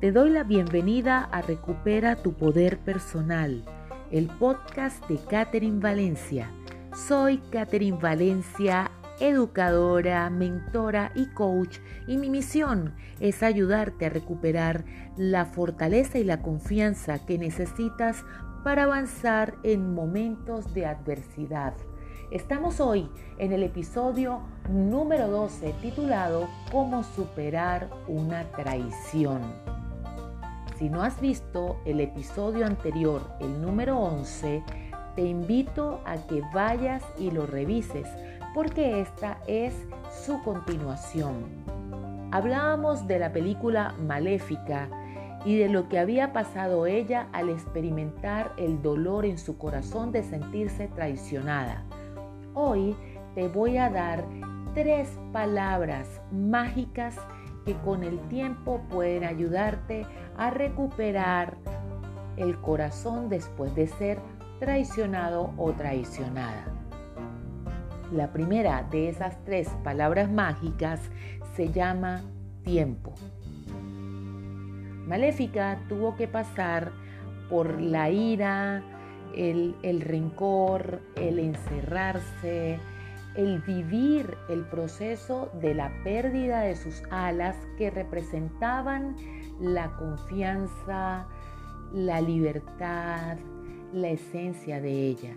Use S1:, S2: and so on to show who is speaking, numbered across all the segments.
S1: Te doy la bienvenida a Recupera tu Poder Personal, el podcast de Catherine Valencia. Soy Catherine Valencia, educadora, mentora y coach, y mi misión es ayudarte a recuperar la fortaleza y la confianza que necesitas para avanzar en momentos de adversidad. Estamos hoy en el episodio número 12 titulado Cómo superar una traición. Si no has visto el episodio anterior, el número 11, te invito a que vayas y lo revises porque esta es su continuación. Hablábamos de la película Maléfica y de lo que había pasado ella al experimentar el dolor en su corazón de sentirse traicionada. Hoy te voy a dar tres palabras mágicas que con el tiempo pueden ayudarte a recuperar el corazón después de ser traicionado o traicionada. La primera de esas tres palabras mágicas se llama tiempo. Maléfica tuvo que pasar por la ira, el, el rencor, el encerrarse, el vivir el proceso de la pérdida de sus alas que representaban la confianza, la libertad, la esencia de ella.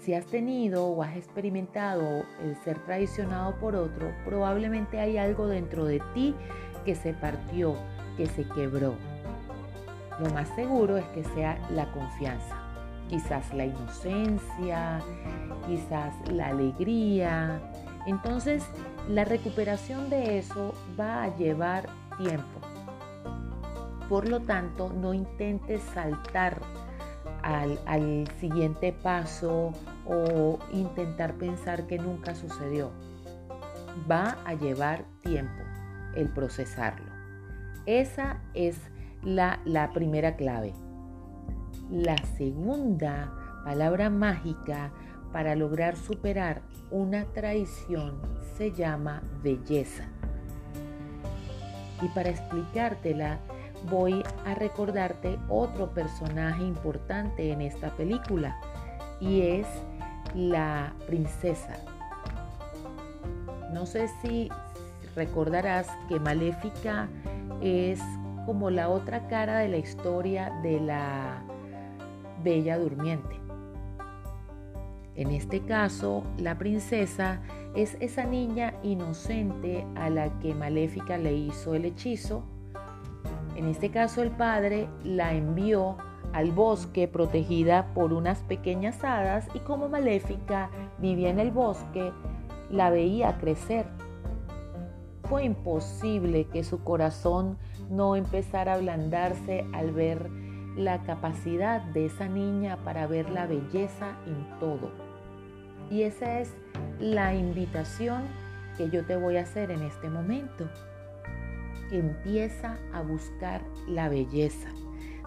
S1: Si has tenido o has experimentado el ser traicionado por otro, probablemente hay algo dentro de ti que se partió, que se quebró. Lo más seguro es que sea la confianza quizás la inocencia, quizás la alegría. Entonces, la recuperación de eso va a llevar tiempo. Por lo tanto, no intentes saltar al, siguiente paso o intentar pensar que nunca sucedió. Va a llevar tiempo el procesarlo. Esa es la primera clave. La segunda palabra mágica para lograr superar una traición se llama belleza. Y para explicártela, voy a recordarte otro personaje importante en esta película y es la princesa. No sé si recordarás que Maléfica es como la otra cara de la historia de la Bella Durmiente. En este caso, la princesa es esa niña inocente a la que Maléfica le hizo el hechizo. En este caso, el padre la envió al bosque protegida por unas pequeñas hadas y como Maléfica vivía en el bosque, la veía crecer. Fue imposible que su corazón no empezara a ablandarse al ver la capacidad de esa niña para ver la belleza en todo. Y esa es la invitación que yo te voy a hacer en este momento. Empieza a buscar la belleza.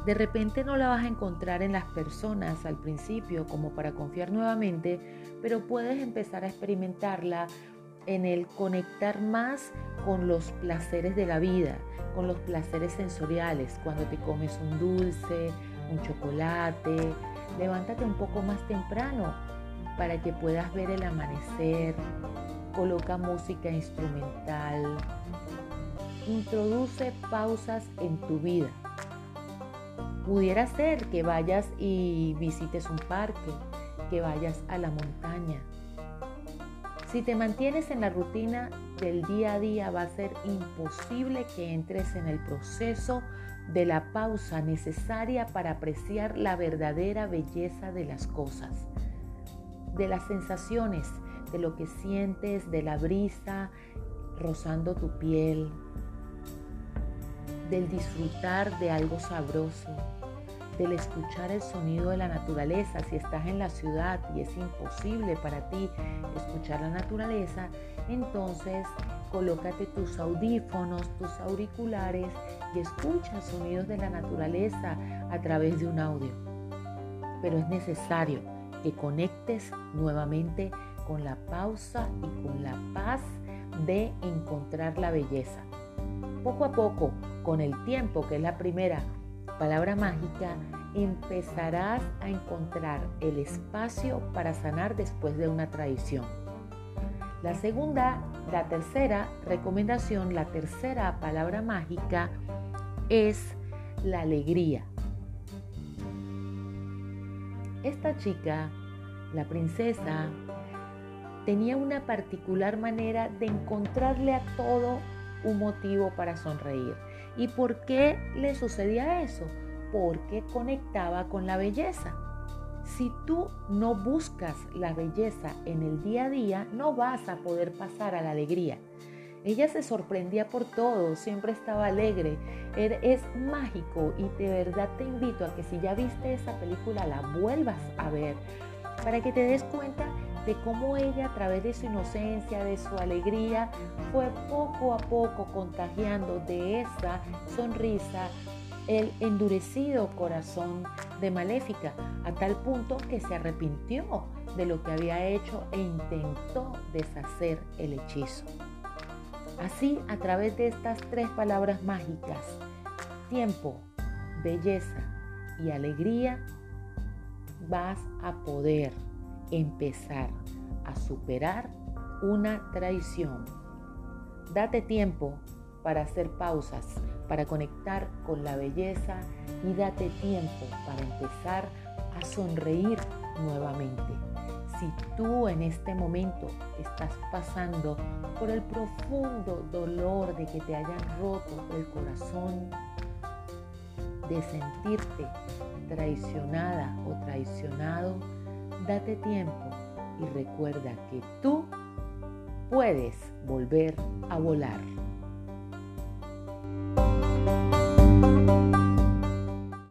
S1: De repente no la vas a encontrar en las personas al principio como para confiar nuevamente, pero puedes empezar a experimentarla en el conectar más con los placeres de la vida, con los placeres sensoriales, cuando te comes un dulce, un chocolate, levántate un poco más temprano para que puedas ver el amanecer, coloca música instrumental, introduce pausas en tu vida. Pudiera ser que vayas y visites un parque, que vayas a la montaña, si te mantienes en la rutina del día a día, va a ser imposible que entres en el proceso de la pausa necesaria para apreciar la verdadera belleza de las cosas, de las sensaciones, de lo que sientes, de la brisa rozando tu piel, del disfrutar de algo sabroso, del escuchar el sonido de la naturaleza. Si estás en la ciudad y es imposible para ti escuchar la naturaleza, entonces colócate tus audífonos, tus auriculares y escucha sonidos de la naturaleza a través de un audio. Pero es necesario que conectes nuevamente con la pausa y con la paz de encontrar la belleza. Poco a poco, con el tiempo, que es la primera palabra mágica, empezarás a encontrar el espacio para sanar después de una traición. La segunda, la tercera recomendación, la tercera palabra mágica es la alegría. Esta chica, la princesa, tenía una particular manera de encontrarle a todo un motivo para sonreír. ¿Y por qué le sucedía eso? Porque conectaba con la belleza. Si tú no buscas la belleza en el día a día, no vas a poder pasar a la alegría. Ella se sorprendía por todo, siempre estaba alegre, er, es mágico y de verdad te invito a que si ya viste esa película la vuelvas a ver para que te des cuenta de cómo ella a través de su inocencia, de su alegría, fue poco a poco contagiando de esa sonrisa el endurecido corazón de Maléfica, a tal punto que se arrepintió de lo que había hecho e intentó deshacer el hechizo. Así, a través de estas tres palabras mágicas, tiempo, belleza y alegría, vas a poder empezar a superar una traición. Date tiempo para hacer pausas, para conectar con la belleza y date tiempo para empezar a sonreír nuevamente. Si tú en este momento estás pasando por el profundo dolor de que te hayan roto el corazón, de sentirte traicionada o traicionado, Date tiempo y recuerda que tú puedes volver a volar.